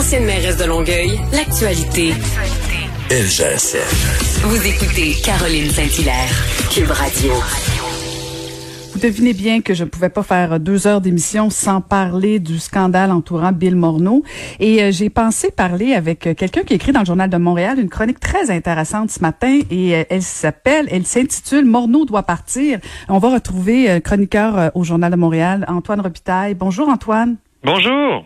Ancienne mairesse de Longueuil, l'actualité. LGSN. Vous écoutez Caroline Saint-Hilaire, Cube Radio. Vous devinez bien que je ne pouvais pas faire deux heures d'émission sans parler du scandale entourant Bill Morneau. Et euh, j'ai pensé parler avec euh, quelqu'un qui écrit dans le Journal de Montréal une chronique très intéressante ce matin et euh, elle s'appelle, elle s'intitule Morneau doit partir. On va retrouver un chroniqueur au Journal de Montréal, Antoine Robitaille. Bonjour Antoine. Bonjour.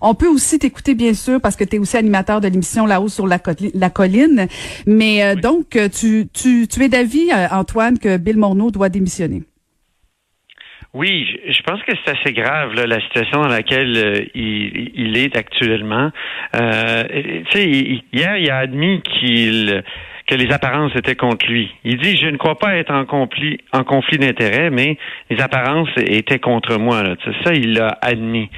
On peut aussi t'écouter, bien sûr, parce que tu es aussi animateur de l'émission Là-haut sur la, colline. Mais donc, tu, tu, tu es d'avis, Antoine, que Bill Morneau doit démissionner? Oui, je pense que c'est assez grave là, la situation dans laquelle euh, il, il, est actuellement. Euh, tu sais, hier, il a admis qu'il que les apparences étaient contre lui. Il dit je ne crois pas être en conflit en conflit d'intérêts, mais les apparences étaient contre moi. Là. Ça, il l'a admis.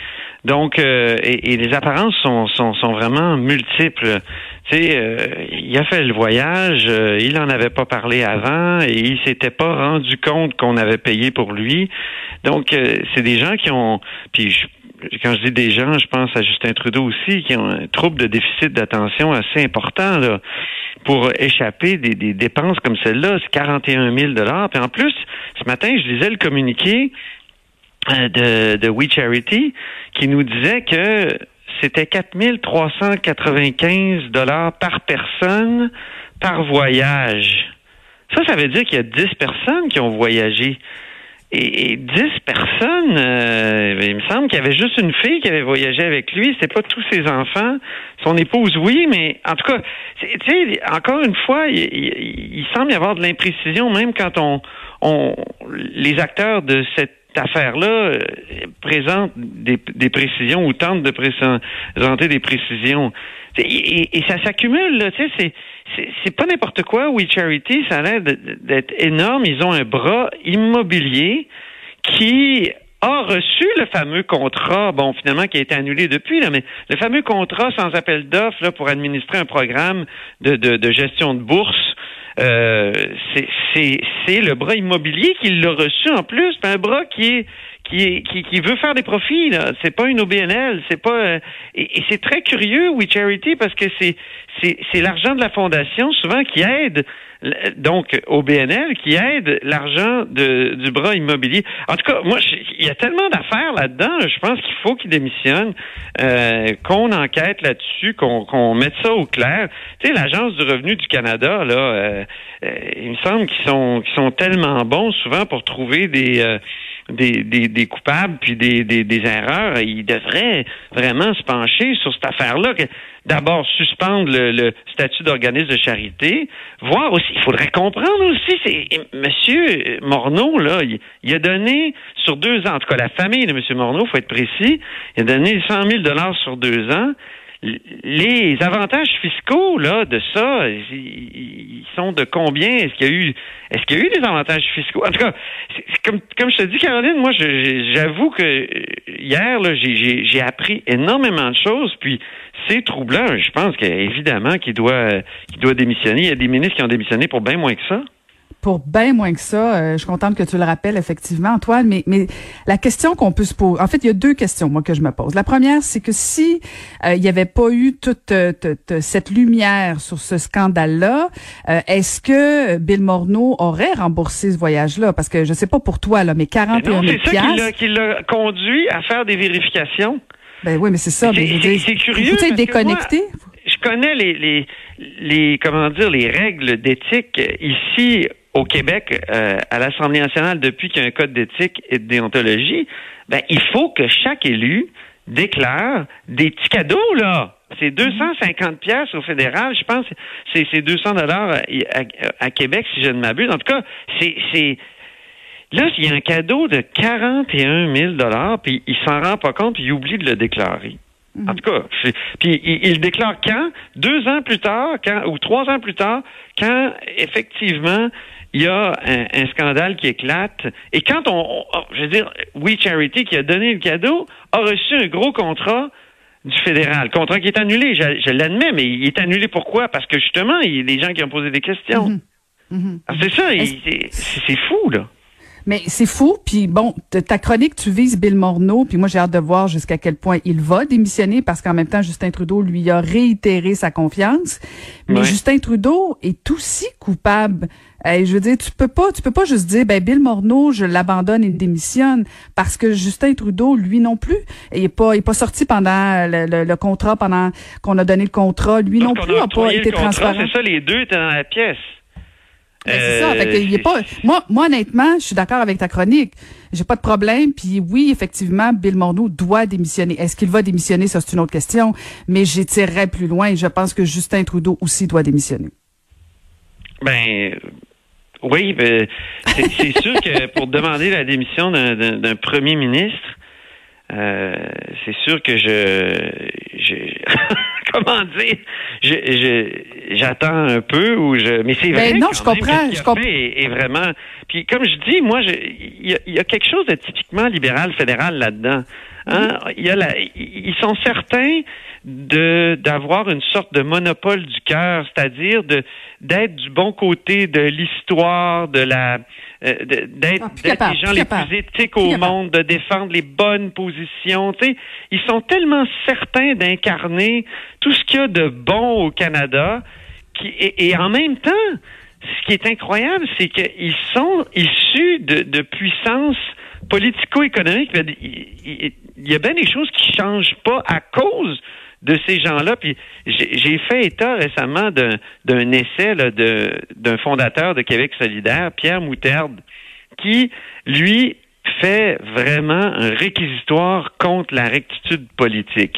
Donc, euh, et, les apparences sont, vraiment multiples. Tu sais, euh, il a fait le voyage, euh, il en avait pas parlé avant et il s'était pas rendu compte qu'on avait payé pour lui. Donc, c'est des gens qui ont, puis quand je dis des gens, je pense à Justin Trudeau aussi, qui ont un trouble de déficit d'attention assez important là, pour échapper des, des dépenses comme celle-là. C'est 41 000 Puis en plus, ce matin, je lisais le communiqué de, de We Charity qui nous disait que c'était 4395 dollars par personne par voyage. Ça, ça veut dire qu'il y a 10 personnes qui ont voyagé. Et, 10 personnes, euh, il me semble qu'il y avait juste une fille qui avait voyagé avec lui. C'est pas tous ses enfants. Son épouse, oui, mais en tout cas, tu sais, encore une fois, il, il, semble y avoir de l'imprécision, même quand on, on, les acteurs de cette affaire-là euh, présente des, des, précisions ou tente de présenter des précisions. Et, et, ça s'accumule, tu sais, c'est, pas n'importe quoi. We Charity, ça a l'air d'être énorme. Ils ont un bras immobilier qui a reçu le fameux contrat, bon, finalement, qui a été annulé depuis, là, mais le fameux contrat sans appel d'offres pour administrer un programme de, de, de gestion de bourse euh, c'est le bras immobilier qui l'a reçu en plus, un bras qui est qui, qui, qui veut faire des profits. Là. C'est pas une OBNL, c'est pas euh, et, et c'est très curieux, We Charity, parce que c'est c'est l'argent de la fondation souvent qui aide donc au BNL qui aide l'argent du bras immobilier. En tout cas, moi, il y a tellement d'affaires là-dedans. Je pense qu'il faut qu'il démissionne, euh, qu'on enquête là-dessus, qu'on mette ça au clair. Tu sais, l'agence du revenu du Canada, là, euh, euh, il me semble qu'ils sont qu'ils sont tellement bons souvent pour trouver des des, des, coupables puis des, des, des erreurs, ils devraient vraiment se pencher sur cette affaire-là. D'abord, suspendre le, statut d'organisme de charité, voir aussi, il faudrait comprendre aussi, c'est Monsieur Morneau, là, il, a donné sur deux ans, en tout cas la famille de Monsieur Morneau, faut être précis, il a donné 100 000 dollars sur deux ans les avantages fiscaux là de ça, ils sont de combien? Est-ce qu'il y a eu est-ce qu'il y a eu des avantages fiscaux? En tout cas, comme comme je te dis Caroline, moi j'avoue que hier là j'ai appris énormément de choses puis c'est troublant. Je pense qu'évidemment qu'il doit qu'il doit démissionner. Il y a des ministres qui ont démissionné pour bien moins que ça pour bien moins que ça. Euh, je suis contente que tu le rappelles, effectivement, Antoine. Mais, mais la question qu'on peut se poser, en fait, il y a deux questions, moi, que je me pose. La première, c'est que si euh, il n'y avait pas eu toute, euh, cette lumière sur ce scandale-là, est-ce que Bill Morneau aurait remboursé ce voyage-là? Parce que je sais pas pour toi, là, mais 41 000 C'est ça qui l'a conduit à faire des vérifications. Ben oui, mais c'est ça. C'est curieux. Faut être déconnecté. je connais les, les, les, comment dire, les règles d'éthique ici au Québec, euh, à l'Assemblée nationale, depuis qu'il y a un code d'éthique et de déontologie, ben, il faut que chaque élu déclare des petits cadeaux, là. C'est 250 pièces au fédéral, je pense, c'est, c'est 200 dollars à, Québec, si je ne m'abuse. En tout cas, c'est, c'est, là, il y a un cadeau de 41 000 dollars, puis il s'en rend pas compte, puis il oublie de le déclarer. Mhm. En tout cas, puis il, déclare quand? Deux ans plus tard, quand ou trois ans plus tard, quand effectivement il y a un, scandale qui éclate. Et quand on, je veux dire, We Charity qui a donné le cadeau a reçu un gros contrat du fédéral, contrat qui est annulé. Je, l'admets, mais il est annulé pourquoi? Parce que justement, il y a des gens qui ont posé des questions. Mhm. Mhm. Ah, c'est ça, c'est fou là. Mais c'est fou. Puis bon, ta chronique, tu vises Bill Morneau. Puis moi, j'ai hâte de voir jusqu'à quel point il va démissionner parce qu'en même temps, Justin Trudeau lui a réitéré sa confiance. Mais Justin Trudeau est aussi coupable. Je veux dire, tu peux pas, tu peux pas juste dire, ben Bill Morneau, je l'abandonne et démissionne parce que Justin Trudeau, lui non plus, il est pas, il est pas sorti pendant le, contrat, pendant qu'on a donné le contrat, lui non plus n'a pas été transparent. C'est ça, les deux étaient dans la pièce. Ben, c'est ça. Fait pas. Moi, moi, honnêtement, je suis d'accord avec ta chronique. J'ai pas de problème. Puis oui, effectivement, Bill Morneau doit démissionner. Est-ce qu'il va démissionner? Ça, c'est une autre question. Mais j'étirerais plus loin. Je pense que Justin Trudeau aussi doit démissionner. Ben. Oui, ben, c'est sûr que pour demander la démission d'un premier ministre, euh, c'est sûr que je, je comment dire, j'attends un peu ou je, mais c'est ben vrai. non, je comprends, je comprends. Et, vraiment, puis comme je dis, moi, il y, a quelque chose de typiquement libéral fédéral là-dedans. Hein? Il y a la, ils sont certains de d'avoir une sorte de monopole du cœur, c'est-à-dire de d'être du bon côté de l'histoire, de la euh, d'être ah, les gens les plus éthiques au monde, de défendre les bonnes positions. Ils sont tellement certains d'incarner tout ce qu'il y a de bon au Canada, qui, et, et en même temps, ce qui est incroyable, c'est qu'ils sont issus de, de puissances politico-économiques. Il, y a bien des choses qui changent pas à cause de ces gens-là. Puis j'ai fait état récemment d'un essai d'un fondateur de Québec solidaire, Pierre Moutarde, qui, lui, fait vraiment un réquisitoire contre la rectitude politique.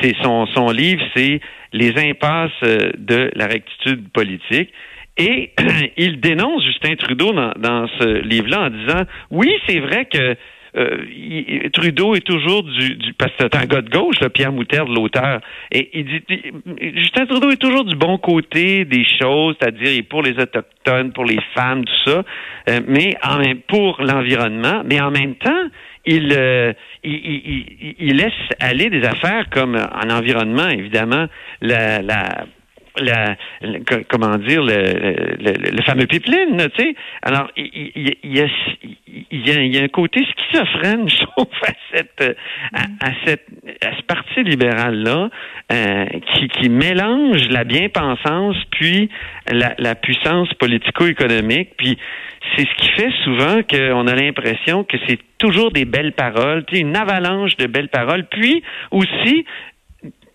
C'est son, son livre, c'est Les impasses de la rectitude politique. Et il dénonce Justin Trudeau dans, dans ce livre-là en disant, oui, c'est vrai que euh, Trudeau est toujours du, du parce que c'est un gars de gauche, Pierre Moutarde, l'auteur, et il dit Justin Trudeau est toujours du bon côté des choses, c'est-à-dire il est pour les autochtones, pour les femmes, tout ça, euh, mais en même pour l'environnement, mais en même temps, il, euh, il, il, il, laisse aller des affaires comme en environnement, évidemment, la, la la, comment dire le, le, fameux pipeline, tu sais. Alors il, il, il, y a, y a, un côté schizophrène, je trouve, à cette à, cette à ce parti libéral là euh, qui, qui mélange la bien-pensance puis la, la puissance politico-économique, puis c'est ce qui fait souvent qu'on a l'impression que c'est toujours des belles paroles, une avalanche de belles paroles, puis aussi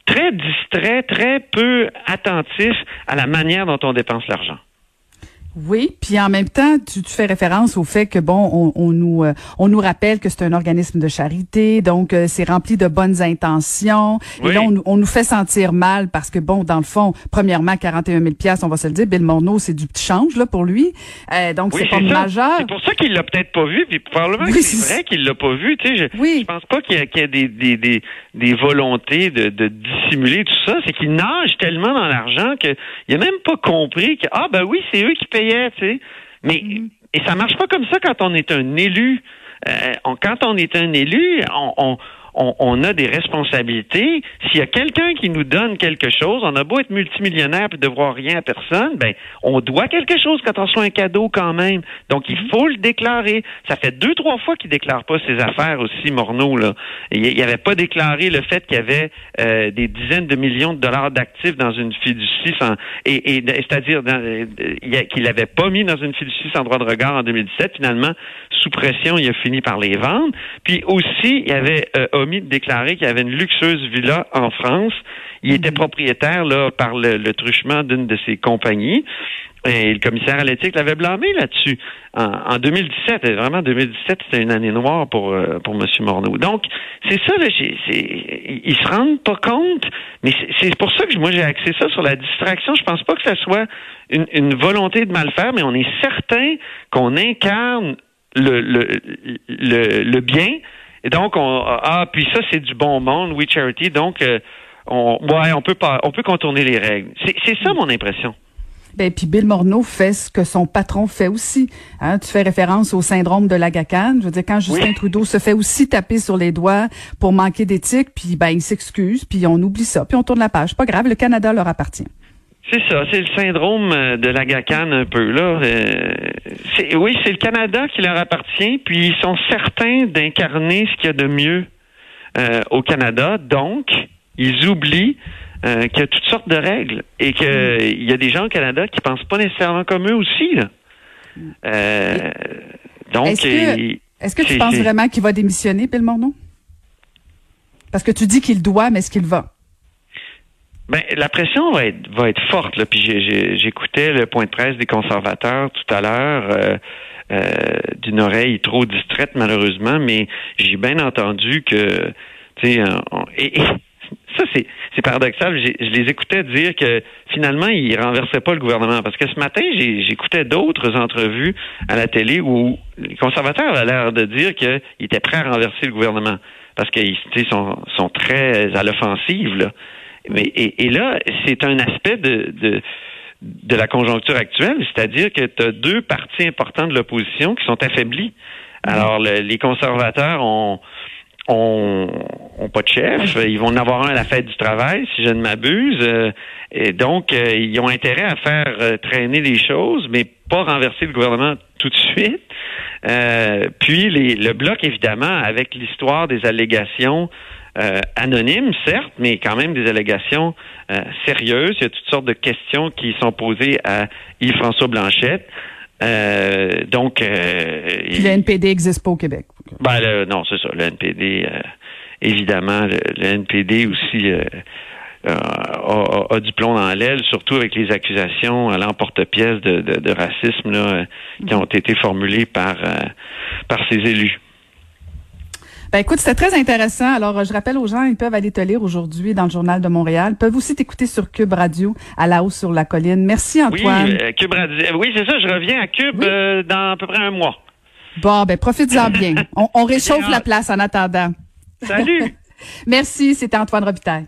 très distrait, très peu attentif à la manière dont on dépense l'argent. Oui, puis en même temps, tu, tu, fais référence au fait que bon, on, on nous euh, on nous rappelle que c'est un organisme de charité, donc euh, c'est rempli de bonnes intentions. Et là, on, on, nous fait sentir mal parce que bon, dans le fond, premièrement, 41 000 pièces, on va se le dire, Bill Morneau, c'est du petit change là pour lui, euh, donc c'est pas majeur. C'est pour ça qu'il l'a peut-être pas vu, puis probablement que c'est vrai qu'il l'a pas vu. Tu sais, je, oui. je pense pas qu'il y, a, y a des, des, des, des volontés de, de, dissimuler tout ça. C'est qu'il nage tellement dans l'argent qu'il a même pas compris que ah ben oui, c'est eux qui mais mm-hmm. et ça marche pas comme ça quand on est un élu. Euh, quand on est un élu, on, on, a des responsabilités. S'il y a quelqu'un qui nous donne quelque chose, on a beau être multimillionnaire et devoir rien à personne, ben on doit quelque chose quand on reçoit un cadeau quand même. Donc il faut le déclarer. Ça fait deux trois fois qu'il déclare pas ses affaires aussi, Morneau là. Il n'avait pas déclaré le fait qu'il y avait euh, des dizaines de millions de dollars d'actifs dans une fiducie, sans, et, et c'est-à-dire euh, qu'il n'avait pas mis dans une fiducie sans droit de regard en 2017. Finalement, sous pression, il a fini par les vendre. Puis aussi, il y avait euh, de déclarer qu'il y avait une luxueuse villa en France. Il était mhm. propriétaire là par le, truchement d'une de ses compagnies. Et le commissaire à l'éthique l'avait blâmé là-dessus. En, 2017, vraiment 2017, c'était une année noire pour euh, pour M. Morneau. Donc, c'est ça, là, ils se rendent pas compte, mais c'est pour ça que moi j'ai axé ça sur la distraction. Je pense pas que ça soit une, une volonté de mal faire, mais on est certain qu'on incarne le, le, le, le bien Et donc, on, ah, puis ça, c'est du bon monde, We Charity. Donc, euh, on, ouais, on peut pas, on peut contourner les règles. C'est ça mon impression. Ben, puis Bill Morneau fait ce que son patron fait aussi. Hein, tu fais référence au syndrome de l'agacane. Je veux dire, quand Justin Trudeau se fait aussi taper sur les doigts pour manquer d'éthique, puis ben il s'excuse, puis on oublie ça, puis on tourne la page. Pas grave, le Canada leur appartient. C'est ça, c'est le syndrome euh, de la gacane un peu là. Euh, oui, c'est le Canada qui leur appartient, puis ils sont certains d'incarner ce qu'il y a de mieux euh, au Canada. Donc, ils oublient qu'il y a toutes sortes de règles et qu'il y a des gens au Canada qui pensent pas nécessairement comme eux aussi. Là. donc, est-ce que, tu penses vraiment qu'il va démissionner, Bill Morneau? Parce que tu dis qu'il doit, mais est-ce qu'il va? Ben, la pression va être, va être forte. Là. Puis j'écoutais le point de presse des conservateurs tout à l'heure. Euh, euh, d'une oreille trop distraite malheureusement, mais j'ai bien entendu que, tu sais, et, ça c'est c'est paradoxal. Je les écoutais dire que finalement ils renversaient pas le gouvernement parce que ce matin j'écoutais d'autres entrevues à la télé où les conservateurs avaient l'air de dire qu'ils étaient prêts à renverser le gouvernement parce qu'ils sont sont très à l'offensive là. Mais, et, là, c'est un aspect de, de, de, la conjoncture actuelle, c'est-à-dire que tu as deux partis importants de l'opposition qui sont affaiblis. Alors, les conservateurs ont, ont, ont, pas de chef. Ils vont en avoir un à la fête du travail, si je ne m'abuse. Euh, et donc, euh, ils ont intérêt à faire euh, traîner les choses, mais pas renverser le gouvernement tout de suite. puis les, le bloc, évidemment, avec l'histoire des allégations euh, anonymes, certes, mais quand même des allégations euh, sérieuses. Il y a toutes sortes de questions qui sont posées à Yves-François Blanchette. Euh, donc, Puis le NPD n'existe pas au Québec. Ben, non, c'est ça. Le NPD, évidemment, le, NPD aussi a, du plomb dans l'aile, surtout avec les accusations à l'emporte-pièce de, de, racisme là, qui ont été formulées par, par ces élus. Ben écoute, c'était très intéressant. Alors, euh, je rappelle aux gens, ils peuvent aller te lire aujourd'hui dans le Journal de Montréal. Ils peuvent aussi t'écouter sur Cube Radio à la hausse sur la colline. Merci Antoine. Oui, euh, Cube Radio. Oui, c'est ça. Je reviens à Cube euh, dans à peu près un mois. Bon, ben profites-en bien. On, réchauffe la place en attendant. Salut. Merci. C'était Antoine Robitaille.